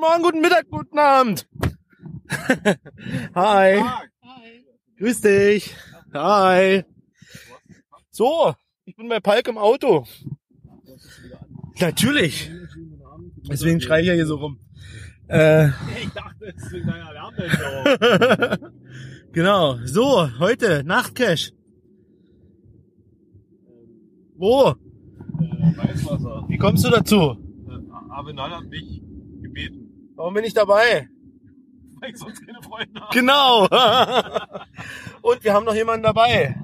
guten Morgen, guten Mittag, guten Abend. Hi. Grüß dich. Hi. So, ich bin bei Palk im Auto. Natürlich. Deswegen schreie ich ja hier so rum. Äh, Ich dachte, es ist wegen deiner Lärmbelästigung. genau. So, heute Nachtcash. Wo? äh, Weißwasser. Wie kommst du dazu? Äh, Avenal hat mich gebeten, Warum bin ich dabei? weil ich sonst keine Freunde habe. Genau. Und wir haben noch jemanden dabei.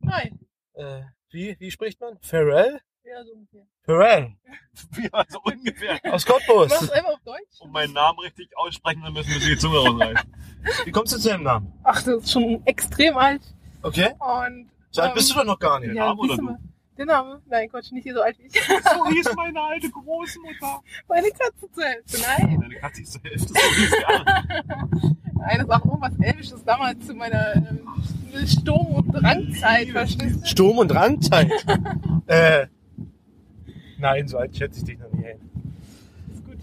Nein. Äh, wie, wie spricht man? Pharrell? Ja, so ungefähr. Pharrell. Wie also ungefähr. Aus Cottbus. Machst du einfach auf Deutsch? Um meinen Namen richtig aussprechen zu müssen, müssen wir die Zunge rausreißen. Wie kommst du zu deinem Namen? Ach, das ist schon extrem alt. Okay. Und. So alt bist du doch noch gar nicht. Ja, Name oder du? mal. Der Name? Nein, Quatsch, nicht hier so alt wie ich. So hieß meine alte Großmutter. Meine Katze zu Hälfte. Nein. Deine Katze ist zur Hälfte, so hieß die. Nein, das war auch irgendwas Elvisches damals zu meiner ähm, Sturm- und Drangzeit, verstehst du? Sturm- und Rangzeit. äh, nein, so alt schätze ich dich noch nie ein. Ist gut.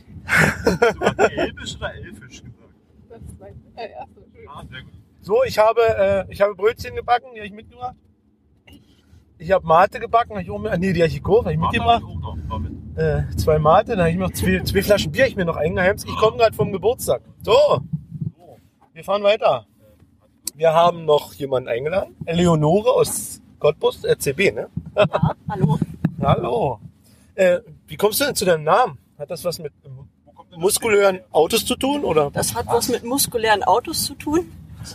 Du hast Elbisch oder Elfisch gesagt? Das ist mein. Äh, Entschuldigung. Ah, sehr gut. So, ich habe, äh, ich habe Brötchen gebacken, die habe ich mitgebracht. Ich habe Mate gebacken, habe ich auch mit, ah, nee, die habe ich gekauft, habe ich Martha mitgebracht. hat auch noch mal mit. Äh, zwei Mate, dann habe ich noch zwei, zwei Flaschen Bier, ich mir noch eingeheimst. Ich komme gerade vom Geburtstag. So, wir fahren weiter. Wir haben noch jemanden eingeladen. Eleonore aus Cottbus, RCB, ne? Ja, hallo. Hallo. Äh, wie kommst du denn zu deinem Namen? Hat das was mit muskulären? Autos zu tun? Oder? Das hat was mit muskulären Autos zu tun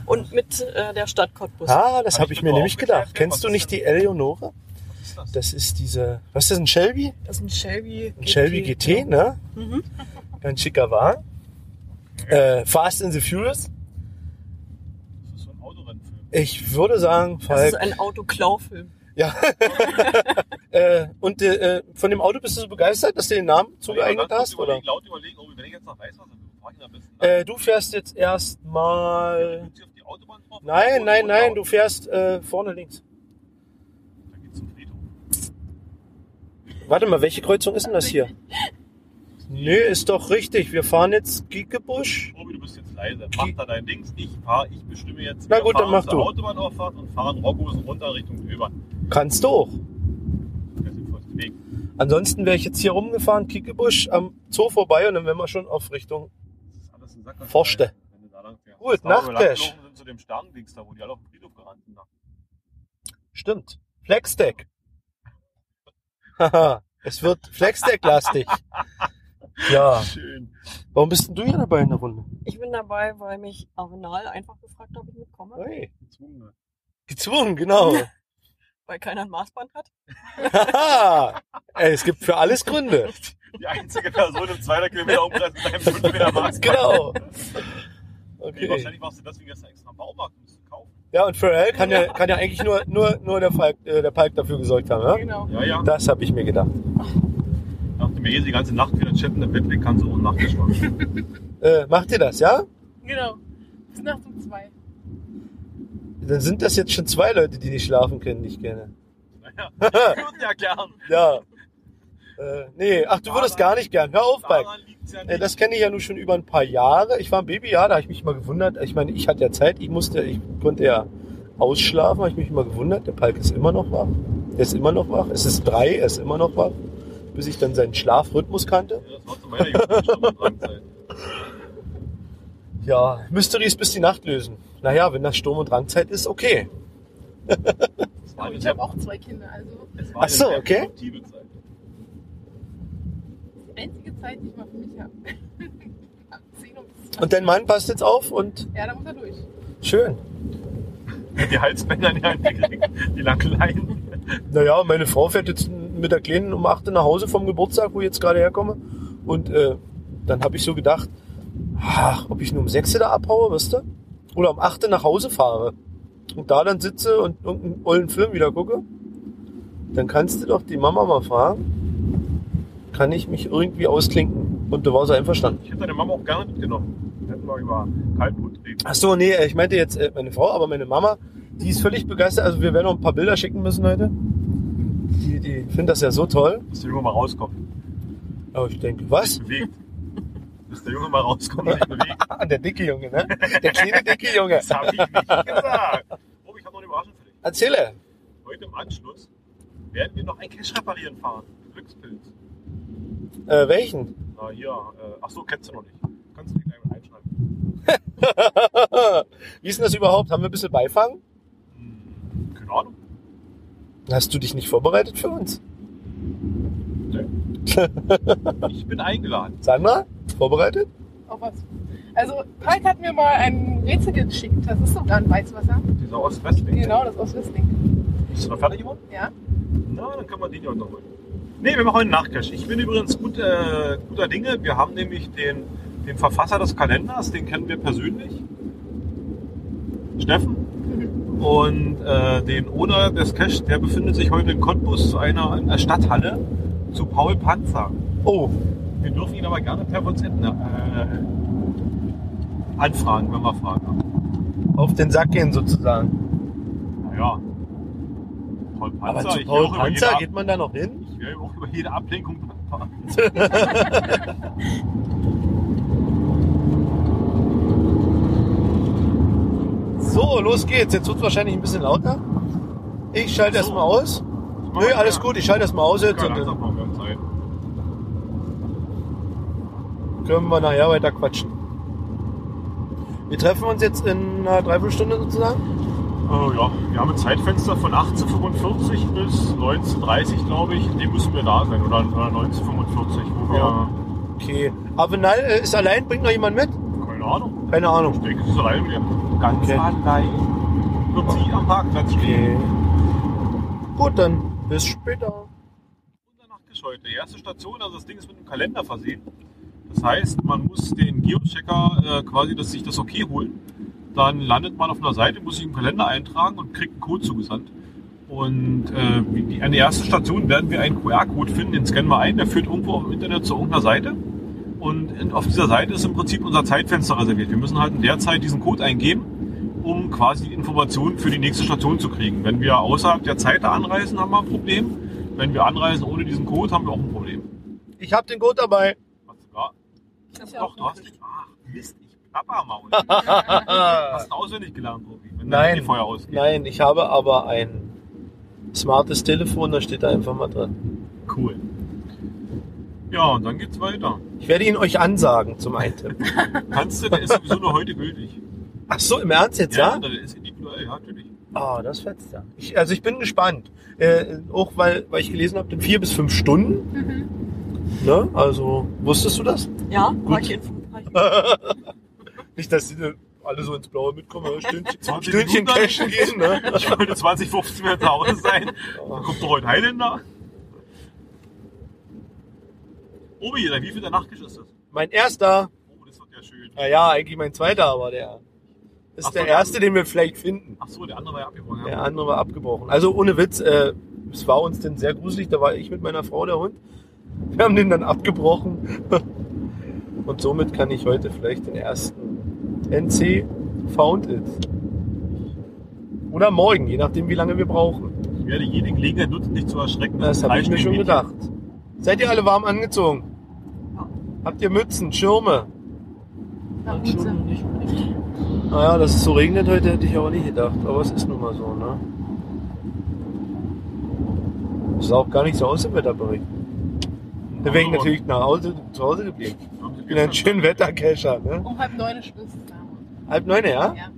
und mit äh, der Stadt Cottbus. Ah, das habe ich ich mir nämlich gedacht. Kennst was du nicht das? die Eleonore? Was ist das? Das ist diese, was ist das, ein Shelby? Das ist ein Shelby Ein Shelby GT, ne? Mhm. Ganz schicker Wagen. Äh, Fast and the Furious. Das ist so ein Autorennfilm. Ich würde sagen, Das Falk. ist ein Autoklaufilm. Ja. äh, und äh, von dem Auto bist du so begeistert, dass du den Namen zugeeignet Ja, hast? Oder? Überlegen, laut überlegen, wenn ich jetzt nach Weißwasser bin, Äh, du fährst jetzt erstmal. Drauf? Nein, nein, nein, du fährst äh, vorne links. Warte mal, welche Kreuzung ist denn das hier? Nö, ist doch richtig. Wir fahren jetzt Giekebusch. Obi, du bist jetzt leise. Mach da dein Dings. Ich fahr, ich bestimme jetzt. Na gut, dann mach du. Autobahnauffahrt und fahren Rockhosen runter Richtung Döbern. Kannst du auch. Der sinnvollste Weg. Ansonsten wäre ich jetzt hier rumgefahren, Kiekebusch am Zoo vorbei und dann wären wir schon auf Richtung. Das ist alles ein Sack. Forschte. Gut, sind zu dem Sternendings da, wo die alle auf dem Friedhof gerannt sind. Stimmt. Flexdeck. Haha, es wird Flexdeck-lastig. Ja. Schön. Warum bist denn du hier dabei in der Runde? Ich bin dabei, weil mich Avenal einfach gefragt hat, ob ich mitkomme, Hey. Gezwungen. Gezwungen, genau. weil keiner ein Maßband hat. Haha. Ey, es gibt für alles Gründe. Die einzige Person im 200 Kilometer Umkreis mit einem 5 Meter Maß. Genau. Nee, Okay. wahrscheinlich machst du deswegen gestern extra Baumarkt, um zu kaufen. Ja, und Pharrell kann ja, kann ja eigentlich nur, nur, nur der, Falk, äh, der Palk dafür gesorgt haben, ja? Genau. Ja, ja. Das habe ich mir gedacht. Nachdem mir eh die ganze Nacht wieder chatten im Bett liegt, kannst du auch Nachttisch machen. Äh, macht ihr das, ja? Genau. Bis nachts um zwei. Dann sind das jetzt schon zwei Leute, die nicht schlafen können, die ich kenne. Naja, ich würde ja gern. Ja. Äh, nee, ach, du würdest gar nicht gern. Hör auf, liegt's ja Äh. Das kenne ich ja nun schon über ein paar Jahre. Ich war ein Baby, ja, da habe ich mich mal gewundert. Ich meine, ich hatte ja Zeit, ich musste, ich konnte ja ausschlafen, habe ich mich mal gewundert. Der Palk ist immer noch wach. Der ist immer noch wach. Es ist drei, er ist immer noch wach. Bis ich dann seinen Schlafrhythmus kannte. Ja, Das war zu meiner Jugend schon Drangzeit. Ja, Mysteries bis die Nacht lösen. Naja, wenn das Sturm- und Drangzeit ist, okay. Eine ich habe auch zwei Kinder, also es war Ach so, okay. produktive Zeit. Zeit, die ich mal für mich habe. Ab 10 Uhr bis 20. Und dein Mann passt jetzt auf und Ja, da muss er durch. schön. Die Halsbänder in die die langen Leinen. Naja, meine Frau fährt jetzt mit der Kleinen um 8 Uhr nach Hause vom Geburtstag, wo ich jetzt gerade herkomme. Und äh, dann habe ich so gedacht, ach, ob ich nur um 6 Uhr da abhaue, weißt du? Oder um 8 Uhr nach Hause fahre. Und da dann sitze und irgendeinen ollen Film wieder gucke. Dann kannst du doch die Mama mal fragen, kann ich mich irgendwie ausklinken? Und du warst einverstanden. Ich hätte deine Mama auch gerne mitgenommen. Wir hätten mal über Kaltblut reden. Ach so, nee, ich meinte jetzt äh, meine Frau, aber meine Mama, die ist völlig begeistert. Also wir werden noch ein paar Bilder schicken müssen heute. Die, die findet das ja so toll. Dass du irgendwann mal rauskommen. Aber ich denke, was? Bewegt. bis der Junge mal rauskommt und sich bewegt. Der dicke Junge, ne? Der kleine dicke Junge. Das habe ich nicht gesagt. Oh, ich habe noch eine Überraschung für dich. Erzähle. Heute im Anschluss werden wir noch ein Cash reparieren fahren. Glückspilz. Äh, welchen? Na hier, äh, ach so, kennst du noch nicht. Kannst du dir gleich mal einschreiben. Wie ist denn das überhaupt? Haben wir ein bisschen Beifang? Hm, keine Ahnung. Hast du dich nicht vorbereitet für uns? Ich bin eingeladen. Sandra? Vorbereitet? Auch was. Also, Pike hat mir mal ein Rätsel geschickt. Das ist sogar ein Weißwasser. Dieser Ost-West-Ding. Genau, das Wissling. Bist du noch fertig geworden? Ja. Na, dann kann man den ja noch holen. Nee, wir machen heute einen Nachcash. Ich bin übrigens gut, äh, guter Dinge. Wir haben nämlich den, den Verfasser des Kalenders, den kennen wir persönlich. Steffen. Und äh, den Owner des Cash, der befindet sich heute in Cottbus zu einer, einer Stadthalle zu Paul Panzer. Oh, Wir dürfen ihn aber gerne per WhatsApp ne, äh, anfragen, wenn wir Fragen haben. auf den Sack gehen sozusagen. Naja. Paul Panzer, Aber zu Paul Panzer geht man da noch hin? Ich werde auch über jede Ablenkung fahren. So, los geht's. Jetzt wird's wahrscheinlich ein bisschen lauter. Ich schalte So. erstmal aus. Nö, alles gut, ich schalte erstmal aus jetzt Ja, und dann können wir nachher weiter quatschen. Wir treffen uns jetzt in einer Dreiviertelstunde sozusagen. Äh, ja, wir haben ein Zeitfenster von 18.45 bis 19.30 glaube ich. In dem müssen wir da sein. Oder, oder 19.45 wo wir. Ja. Okay. Avenal äh, ist allein, bringt noch jemand mit? Keine Ahnung. Keine Ich Ahnung. denke, es ist allein mit dem. Ganz Okay. allein. Wird sie am Parkplatz stehen. Okay. Gut, dann bis später. Unser Nachttisch heute. Die erste Station, also das Ding ist mit einem Kalender versehen. Das heißt, man muss den Geochecker äh, quasi, dass sich das okay holen. Dann landet man auf einer Seite, muss sich im Kalender eintragen und kriegt einen Code zugesandt. Und äh, wie die, an der ersten Station werden wir einen QR-Code finden, den scannen wir ein, der führt irgendwo im Internet zu irgendeiner Seite. Und in, auf dieser Seite ist im Prinzip unser Zeitfenster reserviert. Wir müssen halt in der Zeit diesen Code eingeben, um quasi die Informationen für die nächste Station zu kriegen. Wenn wir außerhalb der Zeit anreisen, haben wir ein Problem. Wenn wir anreisen ohne diesen Code, haben wir auch ein Problem. Ich habe den Code dabei. Hast du? Ich Doch, auch du hast noch nicht. Ach, Mist, ich Plappermaul. hast du auswendig gelernt, Profi? Wenn Nein, Feuer ausgeht. nein, ich habe aber ein smartes Telefon, da steht da einfach mal dran. Cool. Ja, und dann geht's weiter. Ich werde ihn euch ansagen zum Eintippen. Kannst du, der ist sowieso nur heute gültig. Ach so, im Ernst jetzt, ja? der ist individuell, ja, natürlich. Ah, das fetzt ja. Ich, also ich bin gespannt. Äh, auch weil, weil ich gelesen habe, in vier bis fünf Stunden. Ne? Also, wusstest du das? Ja, Gut. war ich in Frankreich. Nicht, dass die alle so ins Blaue mitkommen? Stündchen, 20 Stündchen cashen gehen, ne? Ich wollte 2015 wieder zu Hause sein. Da kommt doch heute Highlander. Obi, wie viel der Nachttisch ist das? Mein erster, Oh, das wird ja schön. naja, eigentlich mein zweiter, aber der ist so, der der erste, den wir vielleicht finden. Ach so, der andere war ja abgebrochen. Der andere war abgebrochen. Also ohne Witz, äh, es war uns denn sehr gruselig. Da war ich mit meiner Frau, der Hund. Wir haben den dann abgebrochen. Und somit kann ich heute vielleicht den ersten NC Found It. Oder morgen, je nachdem, wie lange wir brauchen. Ich werde jede Gelegenheit nutzen, dich zu erschrecken. Das habe ich mir schon gedacht. Seid ihr alle warm angezogen? Habt ihr Mützen, Schirme? Hutze. Nicht. Naja, dass es so regnet heute, hätte ich auch nicht gedacht. Aber es ist nun mal so, ne? Es sah auch gar nicht so aus im Wetterbericht. Deswegen Aber- natürlich nach Hause, zu Hause geblieben. Ich bin ein schöner Wettercacher, ne? Um halb neun ist Schluss. Halb neun, ja? Ja.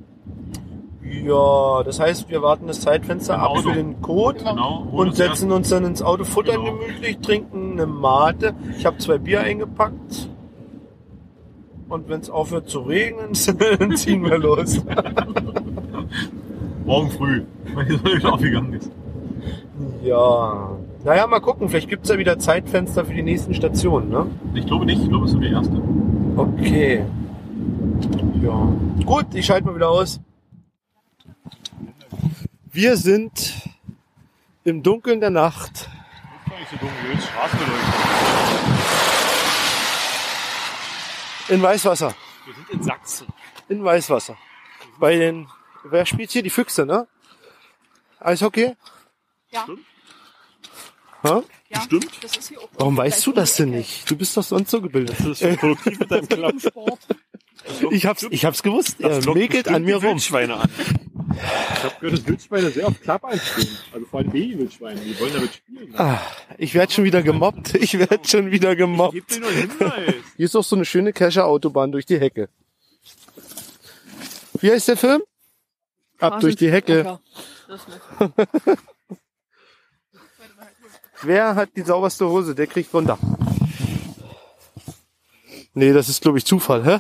Ja, das heißt, wir warten das Zeitfenster Im ab Auto. für den Code Genau. und setzen uns dann ins Auto, futtern Genau. gemütlich, trinken eine Mate. Ich habe zwei Bier eingepackt. Und wenn es aufhört zu regnen, dann ziehen wir los. Morgen früh, wenn die Sonne wieder aufgegangen ist. Ja. Naja, mal gucken. Vielleicht gibt's ja wieder Zeitfenster für die nächsten Stationen, ne? Ich glaube nicht, ich glaube, es ist die erste. Okay. Ja. Gut, ich schalte mal wieder aus. Wir sind im Dunkeln der Nacht ist nicht so Straßenbeleuchtung. in Weißwasser. Wir sind in Sachsen. In Weißwasser. Bei den, wer spielt hier? Die Füchse, ne? Eishockey? Ja. Ha? Ja, Stimmt. Das ist hier auch Warum weißt du das denn Okay. nicht? Du bist doch sonst so gebildet. Das ist produktiv mit deinem Klapp. Ich hab's, ich hab's gewusst. Er Das lockt mäkelt an mir rum. Wildschweine an. Ich habe gehört, dass Wildschweine sehr auf Klapp einstehen. Also vor allem Baby-Wildschweine. Die wollen damit spielen. Ah, ich werde schon wieder gemobbt. Ich werde schon wieder gemobbt. Gib dir nur Hinweis. Hier ist doch so eine schöne Kescher-Autobahn durch die Hecke. Wie heißt der Film? Ab durch die Hecke. Wer hat die sauberste Hose? Der kriegt runter. Nee, das ist glaube ich Zufall, hä?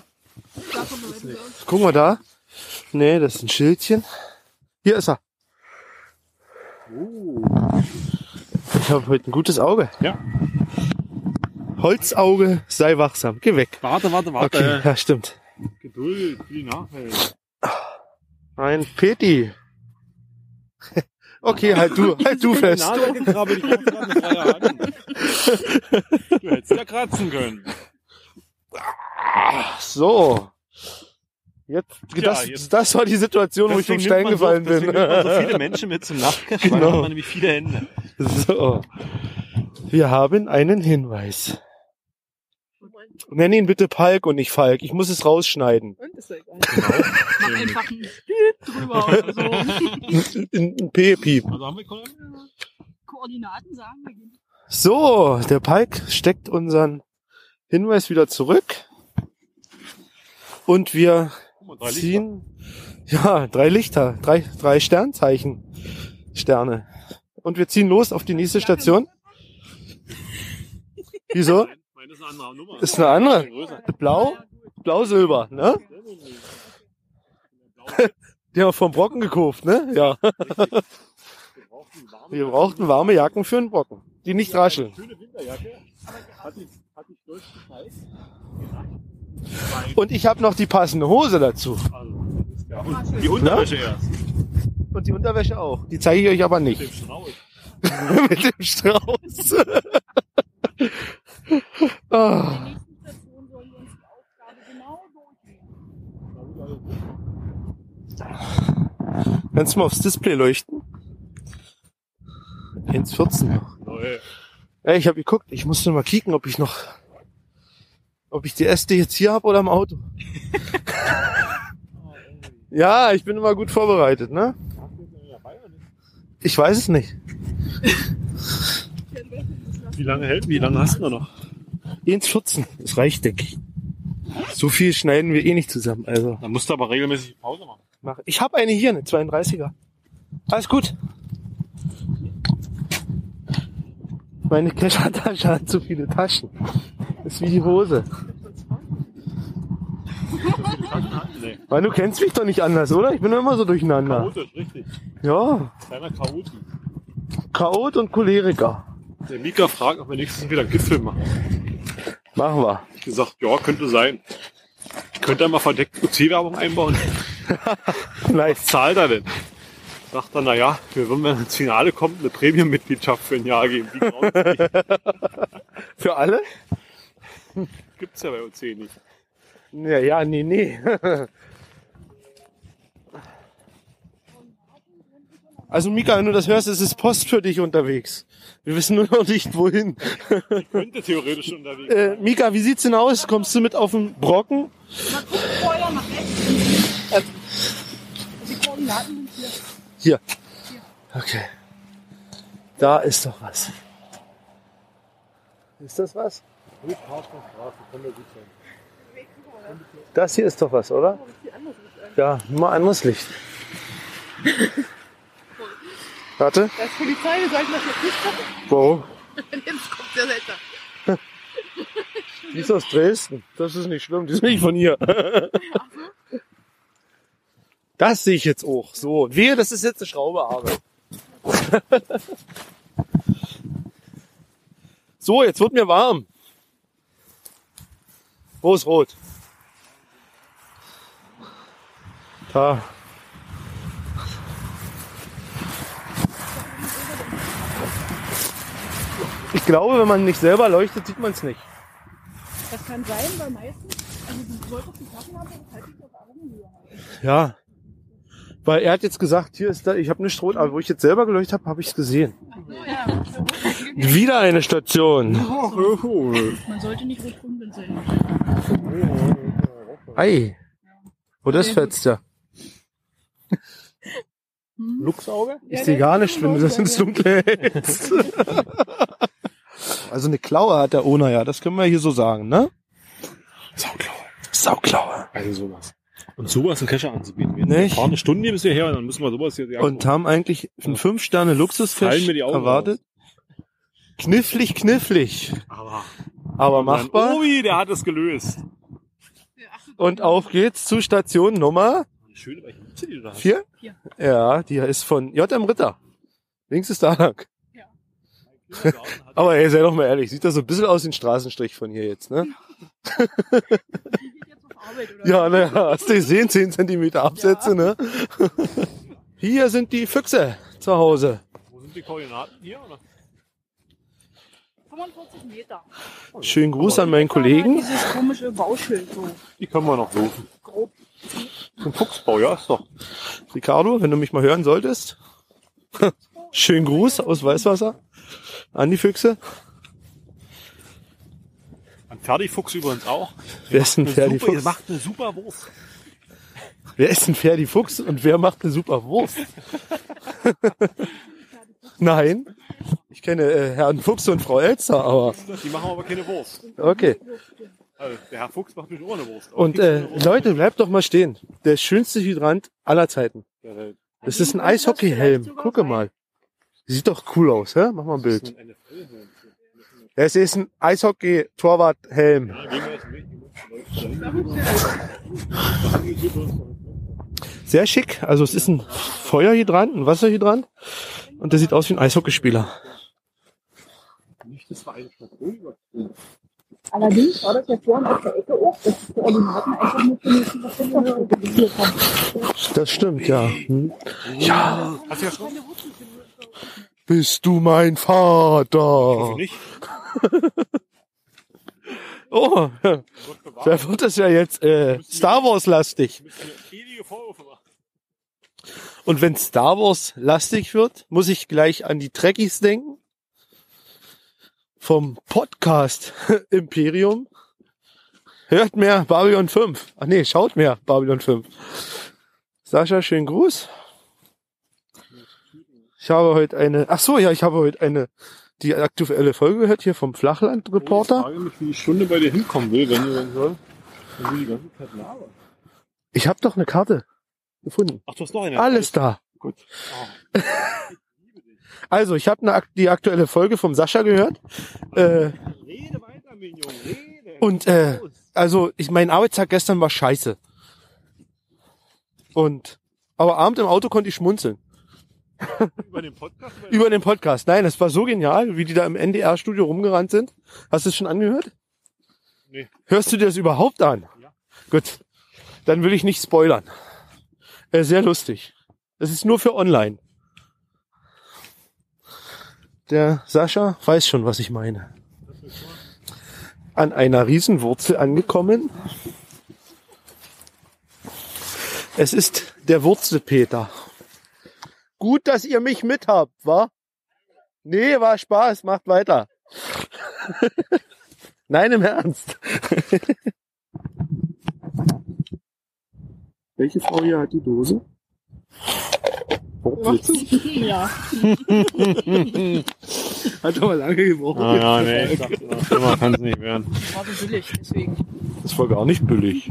Guck mal da. Nee, das ist ein Schildchen. Hier ist er. Oh. Ich habe heute ein gutes Auge. Ja. Holzauge, sei wachsam. Geh weg. Warte, warte, warte. Okay, ja, stimmt. Geduld für die Nachwelt. Ein Peti. Okay, halt du, halt du fest. Du hättest ja kratzen können. So. Jetzt, Ja, das, jetzt- das war die Situation, wo ich vom Stein gefallen so, bin. nimmt man so viele Menschen mit zum Nachkirchen, Genau. weil dann hat man nämlich viele Hände. So. Wir haben einen Hinweis. Nenn ihn bitte Palk und nicht Falk. Ich muss es rausschneiden. Und ist ja egal. Mach einfach ein drüber oder so. Ein P-Piep. Also haben wir Kollegen? Koordinaten sagen wir. So, der Palk steckt unseren Hinweis wieder zurück. Und wir Guck mal, drei Lichter. ziehen, ja, drei Lichter, drei, drei Sternzeichen, Sterne. Und wir ziehen los auf die nächste Station. Wieso? Meine ist eine andere Nummer. Ist eine andere. Blau, blau-silber, ne? Die haben wir vom Brocken gekauft, ne? Ja. Wir brauchten warme Jacken für einen Brocken, die nicht rascheln. Schöne Winterjacke. Hat dich, hat durchgezeigt. Und ich habe noch die passende Hose dazu. Ja. Und die Unterwäsche erst. Und die Unterwäsche auch. Die zeige ich euch aber nicht. Dem Strauß. Mit dem Strauß. In der nächsten Station sollen wir uns die Aufgabe durchnehmen. Kannst du mal aufs Display leuchten? 1,14 noch. Ja, ich habe geguckt. Ich musste mal kicken, ob ich noch, ob ich die Äste jetzt hier habe oder im Auto. ja, ich bin immer gut vorbereitet, ne? Ich weiß es nicht. Wie lange hält? Wie lange hast du noch? 1,14. Das reicht, denke ich. So viel schneiden wir eh nicht zusammen. Also Dann musst du aber regelmäßig Pause machen. mach. Ich habe eine hier, eine 32er. Alles gut. Meine Keschertasche hat zu viele Taschen. Ist wie die Hose. Nee. Weil du kennst mich doch nicht anders, oder? Ich bin immer so durcheinander. Chaotisch, richtig. Ja, Kleiner Chaot. Chaot und Choleriker. Der Mika fragt, ob wir nächstes Mal wieder einen Gipfel machen. Machen wir. Ich gesagt, ja, könnte sein. Könnt ihr mal verdeckt UC-Werbung einbauen? Nice. Zahlt er denn? Sagt er, naja, wir würden, wenn ins Finale kommt, eine Premium-Mitgliedschaft für ein Jahr geben. Für alle? Gibt's ja bei UC nicht. Ja, ja, nee, nee. Also Mika, wenn du das hörst, es ist Post für dich unterwegs. Wir wissen nur noch nicht, wohin. Könnte theoretisch unterwegs Äh, Mika, wie sieht's denn aus? Kommst du mit auf den Brocken? Mal gucken vorher nach rechts. Also die Koordinaten sind hier. Hier. Okay. Da ist doch was. Ist das was? Das hier ist doch was, oder? Ja, nur anderes Licht. Warte, Da ist Polizei, wir sollten das jetzt nicht gucken. warum? Jetzt kommt der seltsam. Die ist aus Dresden. Das ist nicht schlimm, die ist nicht von hier. Das sehe ich jetzt auch. So, wehe, das ist jetzt eine Schraube, Arne. So, jetzt wird mir warm. Wo ist rot? Da. Ich glaube, wenn man nicht selber leuchtet, sieht man es nicht. Das kann sein, weil meistens, also du solltest die Taschen haben und halt dich auf Augenhöhe. Ja. Weil er hat jetzt gesagt, hier ist da, ich habe nicht rot, aber wo ich jetzt selber geleuchtet habe, habe ich es gesehen. Ja. Wieder eine Station. Man sollte nicht rot-grün blinzeln. Ei. Wo das fetzt ja. Luchsauge? Ich sehe gar nicht, wenn du das ins Dunkle hältst. Also eine Klaue hat der Ona ja, das können wir hier so sagen, ne? Sauklaue. Sauklaue. Also sowas. Und sowas in Kescher anzubieten. Wir Nicht? fahren eine Stunde bis hierher und dann müssen wir sowas hier ja, Und haben eigentlich einen fünf Sterne Fallen Luxusfisch erwartet. Knifflig, knifflig, Aber aber machbar. Obi, der hat es gelöst. Und auf geht's zu Station Nummer Eine schöne welche Mütze, die du da hast. vier. Vier. Ja, die ist von JM Ritter. Links ist da lang. Hat- Aber ey, sei doch mal ehrlich, sieht das so ein bisschen aus wie ein Straßenstrich von hier jetzt, ne? Arbeit? Ja, naja, hast du gesehen, 10 Zentimeter Absätze, ne? Hier sind die Füchse zu Hause. Wo sind die Koordinaten? Hier, oder? 45 Meter. Schönen Gruß an meinen Kollegen. Dieses komische Bauschild so Die können wir noch suchen. grob. Zum Fuchsbau, ja, ist doch. Ricardo, wenn du mich mal hören solltest. Schönen Gruß aus Weißwasser an die Füchse. Ein Fertigfuchs übrigens auch. Wer ist ein Eine Ferdi super, Fuchs? macht eine super Wurst. Wer ist ein Ferdi Fuchs und wer macht eine super Wurst? Nein. Ich kenne äh, Herrn Fuchs und Frau Elster, aber Die machen aber keine Wurst. okay. Also, der Herr Fuchs macht auch eine Wurst. Und äh, Wurst? Leute, bleibt doch mal stehen. Der schönste Hydrant aller Zeiten. Ja, der- Das ist ein Eishockeyhelm. Gucke mal. Sieht doch cool aus, hä? Mach mal ein Bild. Es ist ein Eishockey-Torwart-Helm. Ja, gehen wir jetzt nicht. Sehr schick. Also es ist ein Feuerhydrant, ein Wasserhydrant. Und der sieht aus wie ein Eishockeyspieler. Das. Allerdings war das ja vorhin auf der Ecke auch, dass die Koordinaten einfach nur was wir hier gebildet haben. Das stimmt, ja. Hm. Ja, Hast du ja schon? bist du mein Ich hoffe Vater? nicht. Oh, da wird das ja jetzt äh, Star Wars-lastig. Und wenn Star Wars lastig wird, muss ich gleich an die Trekkies denken. Vom Podcast Imperium. Hört mehr Babylon 5. Ach nee, schaut mehr Babylon 5. Sascha, schönen Gruß. Ich habe heute eine, ach so, ja, ich habe heute eine, die aktuelle Folge gehört hier vom Ich Flachland-Reporter. frage mich, wie die Stunde bei dir hinkommen will, wenn du dann soll. Wenn die ganze Zeit laberst. Ich habe doch eine Karte gefunden. Ach, du hast noch eine. Alles da. Gut. Also, ich habe ak die aktuelle Folge vom Sascha gehört. Äh, Rede weiter, Minion, rede. Und äh, also ich mein Arbeitstag gestern war scheiße. Und aber abend im Auto konnte ich schmunzeln über den Podcast? Über den Podcast. Nein, das war so genial, wie die da im NDR Studio rumgerannt sind. Hast du es schon angehört? Nee. Hörst du dir das überhaupt an? Ja. Gut. Dann will ich nicht spoilern. Äh, sehr lustig. Es ist nur für online. Der Sascha weiß schon, was ich meine. An einer Riesenwurzel angekommen. Es ist der Wurzelpeter. Gut, dass ihr mich mit habt, wa? Nee, war Spaß, macht weiter. Nein, im Ernst. Welche Frau hier hat die Dose? Ja. Hat aber lange gebraucht. Ah, ja, nee, ich dachte, immer, kann es nicht werden. War so billig, deswegen. Das war gar nicht billig.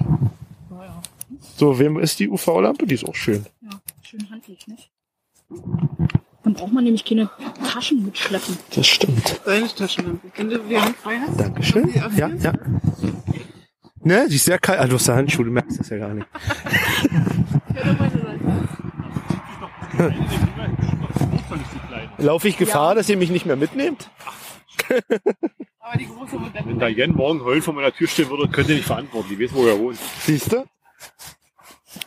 Naja, So, wem ist die UV-Lampe? Die ist auch schön. ja, schön handlich, nicht? Dann braucht man nämlich keine Taschen mitschleppen. Das stimmt. Deine Taschenlampe. Wenn du die Hand frei hast. Dankeschön. Ja, ja. Ne, die ist sehr kalt. Ah, du hast ja Handschuhe, du merkst das ja gar nicht. Laufe ich Gefahr, dass ihr mich nicht mehr mitnehmt? Aber die große Modelle. Wenn da Jen morgen heulend vor meiner Tür stehen würde, könnte ich nicht verantworten. Die weiß, wo er wohnt. Siehst du?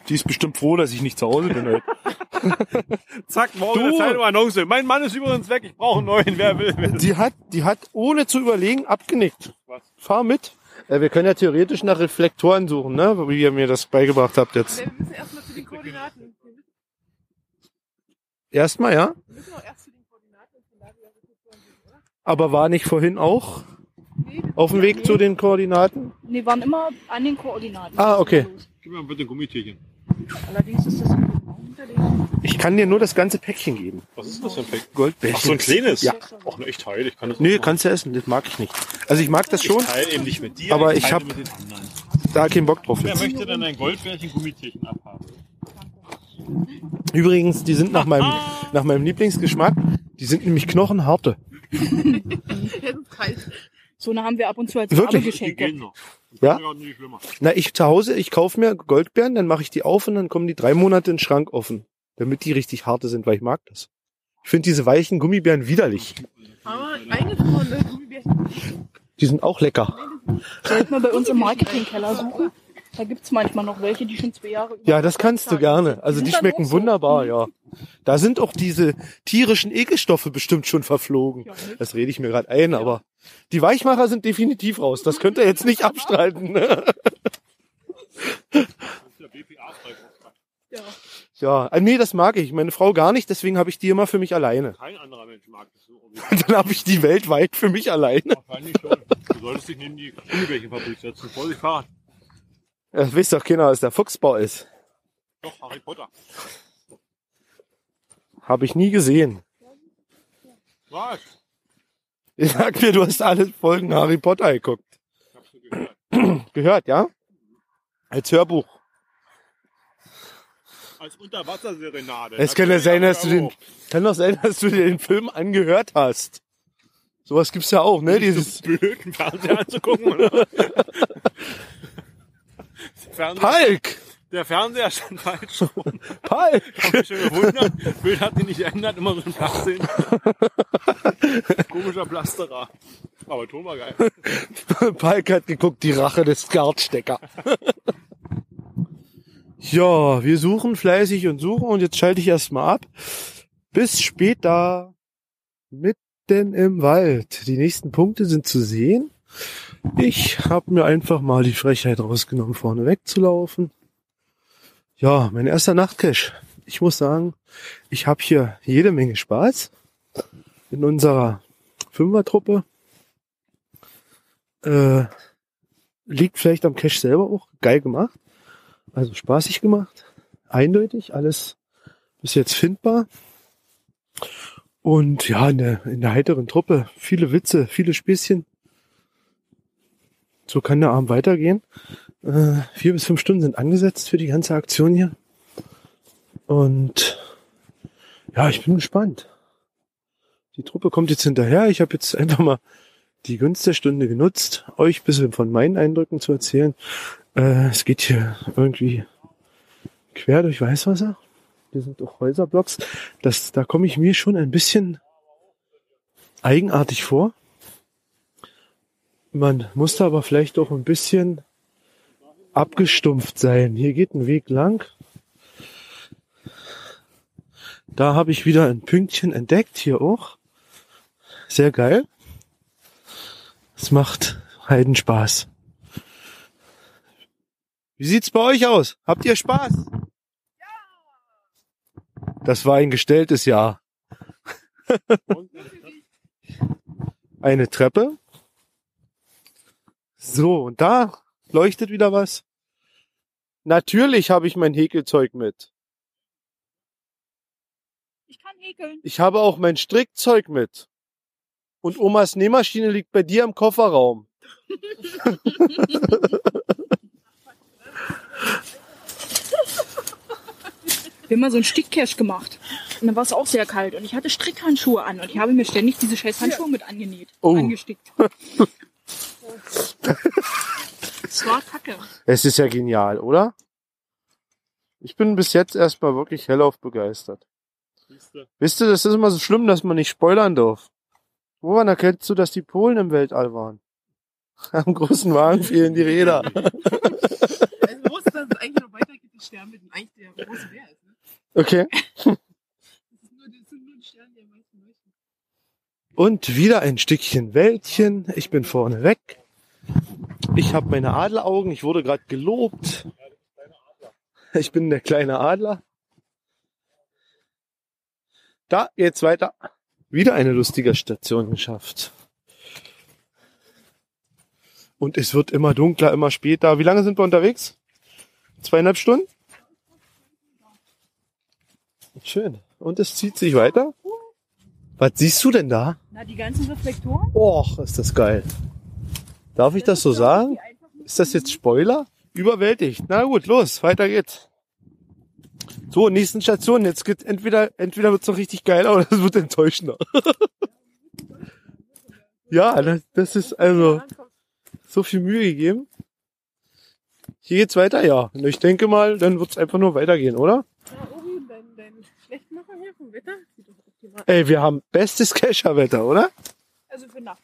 Die ist bestimmt froh, dass ich nicht zu Hause bin heute. Zack, morgen Du! Zeitung Annonce. Mein Mann ist übrigens weg, ich brauche einen neuen. Wer will? Die hat, die hat ohne zu überlegen abgenickt. Was? Fahr mit. Äh, wir können ja theoretisch nach Reflektoren suchen, ne? Wie ihr mir das beigebracht habt jetzt. Wir müssen erstmal zu den Koordinaten. Erstmal, ja. Wir müssen auch erst zu den Koordinaten und von da wieder Rezeptoren gehen, oder? Aber war nicht vorhin auch Nee, auf dem Weg zu den Koordinaten? Nee, waren immer an den Koordinaten. Ah, okay. Gib mir mal bitte ein Gummitierchen. Allerdings ist das Ich kann dir nur das ganze Päckchen geben. Was ist das für ein Pack? Goldbärchen. Ach, so ein kleines? Ja. Auch nur ich teile. Ich kann das Nee, kannst du essen. Das mag ich nicht. Also ich mag das schon, Ich teile eben nicht mit dir. Aber ich teile hab- mit den anderen. da keinen Bock drauf Wer jetzt. möchte denn ein Goldbärchen Gummitierchen abhaben? Übrigens, die sind nach meinem, nach meinem Lieblingsgeschmack. Die sind nämlich knochenharte. Ist kalt. So eine haben wir ab und zu als Wirklich? Die Geschenke. gehen noch. Ja? Na, ich zu Hause, ich kaufe mir Goldbeeren, dann mache ich die auf und dann kommen die drei Monate in den Schrank offen. Damit die richtig harte sind, weil ich mag das. Ich finde diese weichen Gummibären widerlich. Aber eingefrorene Gummibärchen. Die sind auch lecker. Sollten wir bei uns im Marketingkeller suchen. Da gibt's manchmal noch welche, die schon zwei Jahre Ja, das kannst du gerne. Also Die die schmecken so. wunderbar, ja. Da sind auch diese tierischen Ekelstoffe bestimmt schon verflogen. Ja? Das rede ich mir gerade ein, aber die Weichmacher sind definitiv raus. Das könnt ihr jetzt nicht abstreiten. Ne? Das ist ja. Ja. Ja, äh, nee, das mag ich. Meine Frau gar nicht, deswegen habe ich die immer für mich alleine. Kein anderer Mensch mag das so. Und dann habe ich die weltweit für mich alleine. Wahrscheinlich schon. Du solltest dich neben die Gummibärchenfabrik setzen. Vorsicht, Fahrrad. Das wisst doch keiner, was der Fuchsbau ist. Doch, Harry Potter. Habe ich nie gesehen. Was? Ich sag mir, du hast alle Folgen Harry Potter geguckt. Ich hab's gehört. Gehört, ja? Als Hörbuch. Als Unterwasserserenade. Es kann ja sein, dass du den, kann doch sein, dass du dir den Film angehört hast. Sowas gibt's ja auch, ne? Dieses blöd, einen Fernseher anzugucken. Fernseher, Palk! der Fernseher stand falsch rum. Palk! Hab mich schon gewundert. Bild hat sich nicht geändert, immer so ein Plastik. Komischer Plasterer. Aber Ton war geil. Palk hat geguckt, die Rache des Gartstecker. ja, wir suchen fleißig und suchen und jetzt schalte ich erstmal ab. Bis später. Mitten im Wald. Die nächsten Punkte sind zu sehen. Ich habe mir einfach mal die Frechheit rausgenommen, vorne wegzulaufen. Ja, mein erster Nachtcash. Ich muss sagen, ich habe hier jede Menge Spaß in unserer Fünfertruppe. Äh, liegt vielleicht am Cache selber auch. Geil gemacht. Also spaßig gemacht. Eindeutig. Alles bis jetzt findbar. Und ja, in der, in der heiteren Truppe. Viele Witze, viele Späßchen. So kann der Abend weitergehen. Äh, vier bis fünf Stunden sind angesetzt für die ganze Aktion hier. Und ja, ich bin gespannt. Die Truppe kommt jetzt hinterher. Ich habe jetzt einfach mal die Gunst der Stunde genutzt, euch ein bisschen von meinen Eindrücken zu erzählen. Äh, es geht hier irgendwie quer durch Weißwasser. Hier sind auch Häuserblocks. Das, da komme ich mir schon ein bisschen eigenartig vor. Man muss da aber vielleicht auch ein bisschen abgestumpft sein. Hier geht ein Weg lang. Da habe ich wieder ein Pünktchen entdeckt, hier auch. Sehr geil. Es macht Heidenspaß. Wie sieht's bei euch aus? Habt ihr Spaß? Ja! Das war ein gestelltes Ja. Eine Treppe. So, und da leuchtet wieder was. Natürlich habe ich mein Häkelzeug mit. Ich kann häkeln. Ich habe auch mein Strickzeug mit. Und Omas Nähmaschine liegt bei dir im Kofferraum. Wir haben mal so einen Stickcash gemacht. Und dann war es auch sehr kalt. Und ich hatte Strickhandschuhe an. Und ich habe mir ständig diese scheiß Handschuhe mit angenäht. Oh. Angestickt. Es war kacke. Es ist ja genial, oder? Ich bin bis jetzt erstmal wirklich hellauf begeistert. Siehste. Wisst ihr, das ist immer so schlimm, dass man nicht spoilern darf. Woran erkennst du, dass die Polen im Weltall waren? Am großen Wagen fehlen die Räder. Dass es eigentlich noch weitergeht, die Sternbitten. Eigentlich der große Bär ist, ne? Okay. Das, ist nur, das sind nur die Sterne, die am meisten leuchten. Und wieder ein Stückchen Wäldchen. Ich bin vorne weg. Ich habe meine Adleraugen. Ich wurde gerade gelobt. Ich bin der kleine Adler. Da geht's weiter. Wieder eine lustige Station geschafft. Und es wird immer dunkler, immer später. Wie lange sind wir unterwegs? Zweieinhalb Stunden? Schön. Und es zieht sich weiter. Was siehst du denn da? Na, die ganzen Reflektoren? Och, ist das geil. Darf ich das so sagen? Ist das jetzt Spoiler? Überwältigt. Na gut, los, weiter geht's. So, nächsten Station. Jetzt geht entweder, entweder wird's noch richtig geil oder es wird enttäuschender. ja, das, das ist also so viel Mühe gegeben. Hier geht's weiter, ja. Und ich denke mal, dann wird's einfach nur weitergehen, oder? Ja, Obi, dein, dein Schlechtmacher hier vom Wetter sieht doch optimal Ey, wir haben bestes Kescherwetter, oder? Also für optimal.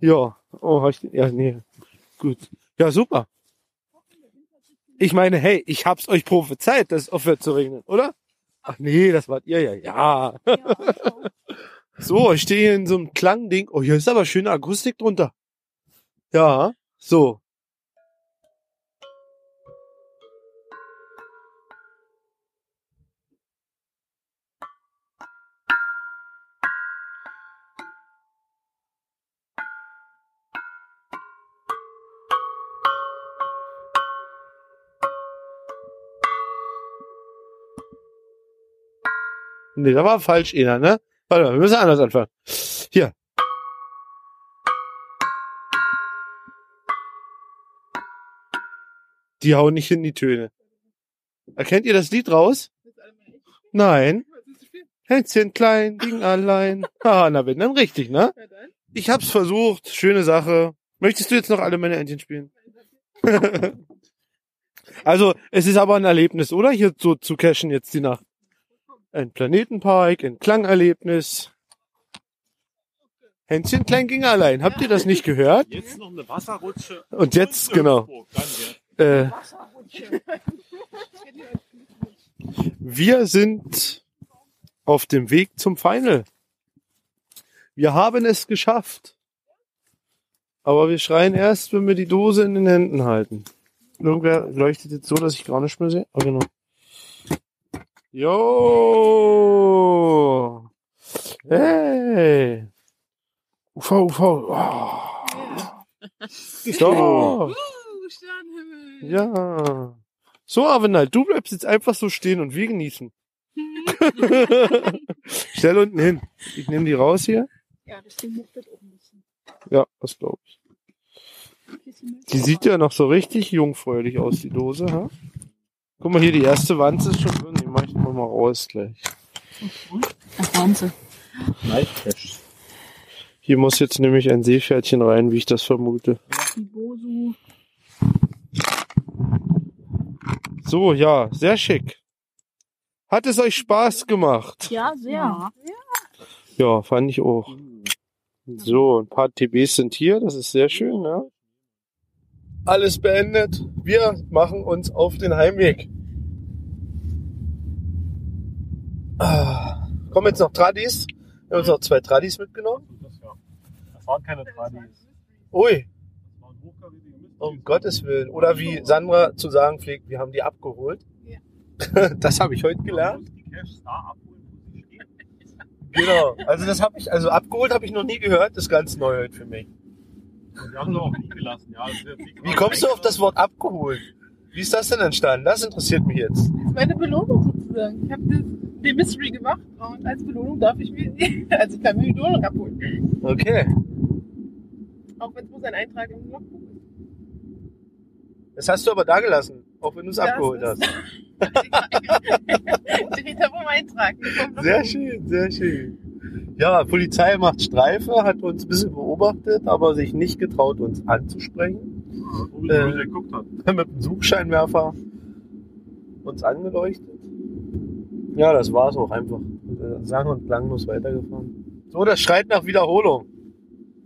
Ja. Oh, ich, ja, nee. Gut. Ja, super. Ich meine, hey, ich hab's euch prophezeit, dass es aufhört zu regnen, oder? Ach nee, das wart ihr ja. Ja. So, ich stehe hier in so einem Klangding. Oh, hier ist aber schöne Akustik drunter. Ja, so. Nee, da war falsch einer, ne? Warte mal, wir müssen anders anfangen. Hier. Die hauen nicht in die Töne. Erkennt ihr das Lied raus? Nein. Hänschen klein, Ding allein. Ah, na wenn, dann richtig, ne? Ich hab's versucht. Schöne Sache. Möchtest du jetzt noch alle meine Entchen spielen? also, es ist aber ein Erlebnis, oder? Hier so zu cashen jetzt die Nacht. Ein Planetenpark, ein Klangerlebnis. Hänschen klein ging allein. Habt ihr das nicht gehört? Jetzt noch eine Wasserrutsche. Und jetzt, genau. Äh, wir sind auf dem Weg zum Final. Wir haben es geschafft. Aber wir schreien erst, wenn wir die Dose in den Händen halten. Irgendwer leuchtet jetzt so, dass ich gar nicht mehr sehe. Oh, genau. Jo! Hey! UV, UV. Oh. So. Uh, Sternenhimmel. Ja. So, Avenal, du bleibst jetzt einfach so stehen und wir genießen. Stell unten hin. Ich nehme die raus hier. Ja, das Ding muffelt auch ein bisschen. Ja, das glaube ich. Die sieht ja noch so richtig jungfräulich aus, die Dose. Ha? Guck mal hier, die erste Wanze ist schon drin. Die mach ich mal, raus gleich. Ach, Wahnsinn. Nightcash. Hier muss jetzt nämlich ein Seepferdchen rein, wie ich das vermute. So, ja, sehr schick. Hat es euch Spaß gemacht? Ja, sehr. Ja, fand ich auch. So, ein paar TBs sind hier, das ist sehr schön, ja. Alles beendet. Wir machen uns auf den Heimweg. Ah, kommen jetzt noch Tradis. Wir haben uns noch zwei Tradis mitgenommen. Das, das waren keine Tradis. Ui, Das waren hochkarätige Mysteries. um Gottes Willen. Oder wie Sandra zu sagen pflegt, wir haben die abgeholt. Ja. Das habe ich heute gelernt. muss die Cash da abholen, wo sie stehen. Genau. Also das habe ich, also abgeholt habe ich noch nie gehört. Das ist ganz neu heute für mich. Wir haben sie auch nie gelassen. Ja, das jetzt Wie kommst du auf das Wort abgeholt? Wie ist das denn entstanden? Das interessiert mich jetzt. Das ist meine Belohnung sozusagen. Ich habe den Mystery gemacht und als Belohnung darf ich mir, also ich kann mir die Belohnung abholen. Okay. Auch wenn es bloß ein Eintrag im Logbuch ist. Das hast du aber da gelassen, auch wenn du es abgeholt hast. Steht da vom Eintrag. Sehr schön, sehr schön. Ja, Polizei macht Streife, hat uns ein bisschen beobachtet, aber sich nicht getraut, uns anzusprechen. Wo wir Äh. geguckt haben. Mit dem Suchscheinwerfer uns angeleuchtet. Ja, das war's auch einfach. Äh, Sang- und klanglos weitergefahren. So, das schreit nach Wiederholung.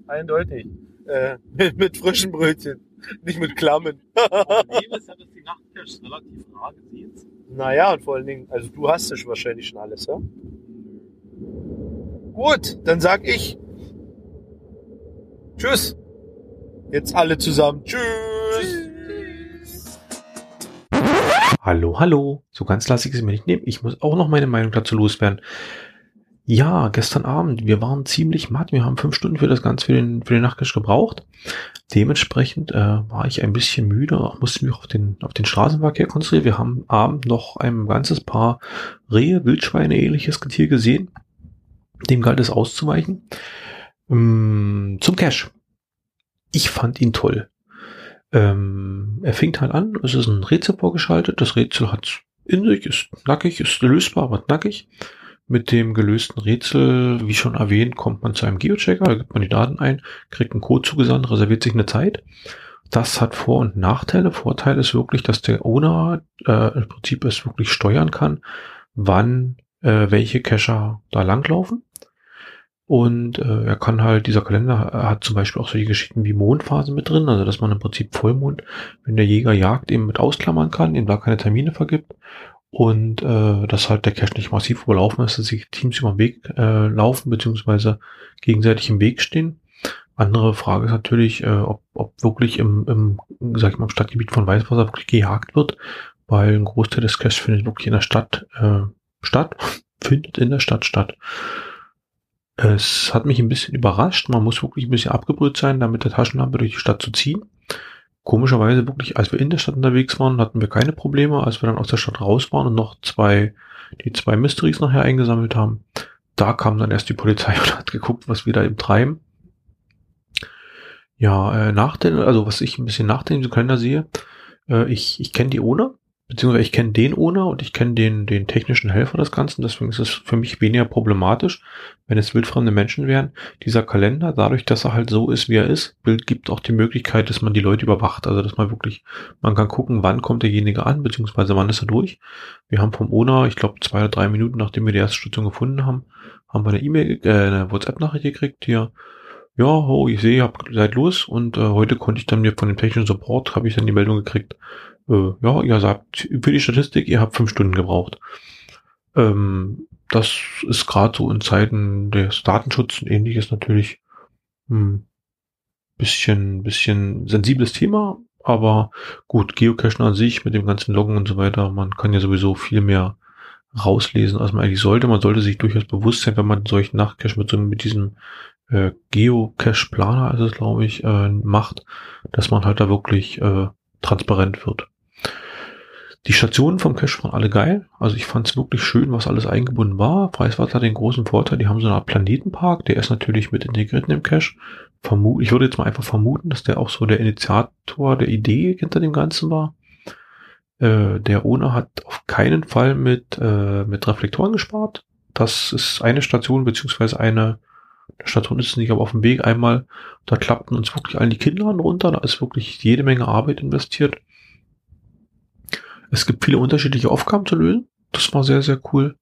Eindeutig. Äh, mit, mit frischen Brötchen, nicht mit Klammen. Problem ist ja, dass die Nachtcaches relativ rar sind. Naja, und vor allen Dingen, also du hast es wahrscheinlich schon alles, ja? Gut, dann sag ich Tschüss. Jetzt alle zusammen. Tschüss. Hallo, hallo. So ganz lasse ich es mir nicht nehmen. Ich muss auch noch meine Meinung dazu loswerden. Ja, gestern Abend, wir waren ziemlich matt. Wir haben fünf Stunden für das Ganze für den, für den Nachtcash gebraucht. Dementsprechend äh, war ich ein bisschen müde, musste mich auf den, auf den Straßenverkehr konzentrieren. Wir haben abend noch ein ganzes Paar Rehe, Wildschweine, ähnliches Getier gesehen. Dem galt es auszuweichen. Ähm, zum Cash. Ich fand ihn toll. Ähm, er fängt halt an, es ist ein Rätsel vorgeschaltet. Das Rätsel hat in sich, ist nackig, ist lösbar, aber nackig. Mit dem gelösten Rätsel, wie schon erwähnt, kommt man zu einem Geochecker, da gibt man die Daten ein, kriegt einen Code zugesandt, reserviert sich eine Zeit. Das hat Vor- und Nachteile. Vorteil ist wirklich, dass der Owner äh, im Prinzip es wirklich steuern kann, wann äh, welche Cacher da langlaufen. Und äh, er kann halt, dieser Kalender hat zum Beispiel auch solche Geschichten wie Mondphasen mit drin, also dass man im Prinzip Vollmond, wenn der Jäger jagt, eben mit ausklammern kann, ihm da keine Termine vergibt und äh, dass halt der Cache nicht massiv überlaufen ist, dass sich Teams über den Weg äh, laufen beziehungsweise gegenseitig im Weg stehen. Andere Frage ist natürlich, äh, ob, ob wirklich im, im, sag ich mal, im Stadtgebiet von Weißwasser wirklich gejagt wird, weil ein Großteil des Caches findet wirklich in der Stadt äh, statt, findet in der Stadt statt. Es hat mich ein bisschen überrascht. Man muss wirklich ein bisschen abgebrüht sein, damit der Taschenlampe durch die Stadt zu ziehen komischerweise wirklich, als wir in der Stadt unterwegs waren, hatten wir keine Probleme. Als wir dann aus der Stadt raus waren und noch zwei, die zwei Mysteries nachher eingesammelt haben, da kam dann erst die Polizei und hat geguckt, was wir da eben treiben. Ja, äh, nach den, also was ich ein bisschen nach dem Kalender sehe, äh, ich, ich kenne die Owner, beziehungsweise ich kenne den Owner und ich kenne den, den technischen Helfer des Ganzen, deswegen ist es für mich weniger problematisch, wenn es wildfremde Menschen wären. Dieser Kalender, dadurch, dass er halt so ist, wie er ist, gibt auch die Möglichkeit, dass man die Leute überwacht, also dass man wirklich, man kann gucken, wann kommt derjenige an, beziehungsweise wann ist er durch. Wir haben vom Owner, ich glaube zwei oder drei Minuten, nachdem wir die erste Station gefunden haben, haben wir eine E-Mail, äh, eine WhatsApp-Nachricht gekriegt hier, ja, oh, ich sehe, ihr habt seid los und äh, heute konnte ich dann mir von dem technischen Support, habe ich dann die Meldung gekriegt, äh, ja, ihr sagt für die Statistik, ihr habt fünf Stunden gebraucht. Ähm, das ist gerade so in Zeiten des Datenschutzes und ähnliches natürlich ein hm, bisschen, bisschen sensibles Thema, aber gut, Geocachen an sich mit dem ganzen Loggen und so weiter, man kann ja sowieso viel mehr rauslesen, als man eigentlich sollte. Man sollte sich durchaus bewusst sein, wenn man solchen Nachtcache mit so mit diesem äh, Geocache-Planer, also glaube ich, äh, macht, dass man halt da wirklich äh, transparent wird. Die Stationen vom Cache waren alle geil. Also ich fand es wirklich schön, was alles eingebunden war. Preiswert hat den großen Vorteil, die haben so eine Art Planetenpark, der ist natürlich mit integriert in dem Cache. Vermu ich würde jetzt mal einfach vermuten, dass der auch so der Initiator der Idee hinter dem Ganzen war. Äh, der Owner hat auf keinen Fall mit, äh, mit Reflektoren gespart. Das ist eine Station, beziehungsweise eine Station ist nicht, aber auf dem Weg einmal, da klappten uns wirklich allen die Kinnladen runter. Da ist wirklich jede Menge Arbeit investiert. Es gibt viele unterschiedliche Aufgaben zu lösen. Das war sehr, sehr cool.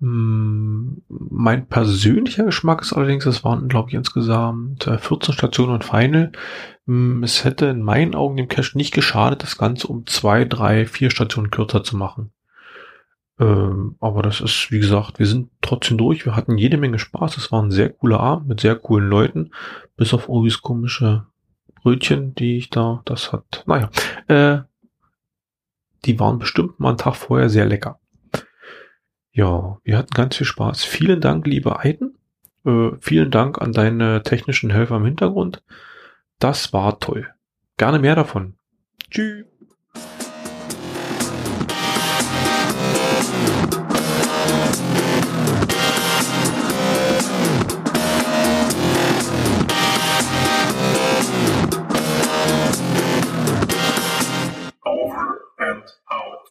Hm, mein persönlicher Geschmack ist allerdings, es waren, glaube ich, insgesamt 14 äh, Stationen und Final. Hm, es hätte in meinen Augen dem Cache nicht geschadet, das Ganze um zwei, drei, vier Stationen kürzer zu machen. Ähm, aber das ist, wie gesagt, wir sind trotzdem durch. Wir hatten jede Menge Spaß. Es war ein sehr cooler Abend mit sehr coolen Leuten. Bis auf Uris komische Brötchen, die ich da, das hat, naja, äh, die waren bestimmt mal einen Tag vorher sehr lecker. Ja, wir hatten ganz viel Spaß. Vielen Dank, liebe Aiden. Äh, vielen Dank an deine technischen Helfer im Hintergrund. Das war toll. Gerne mehr davon. Tschüss.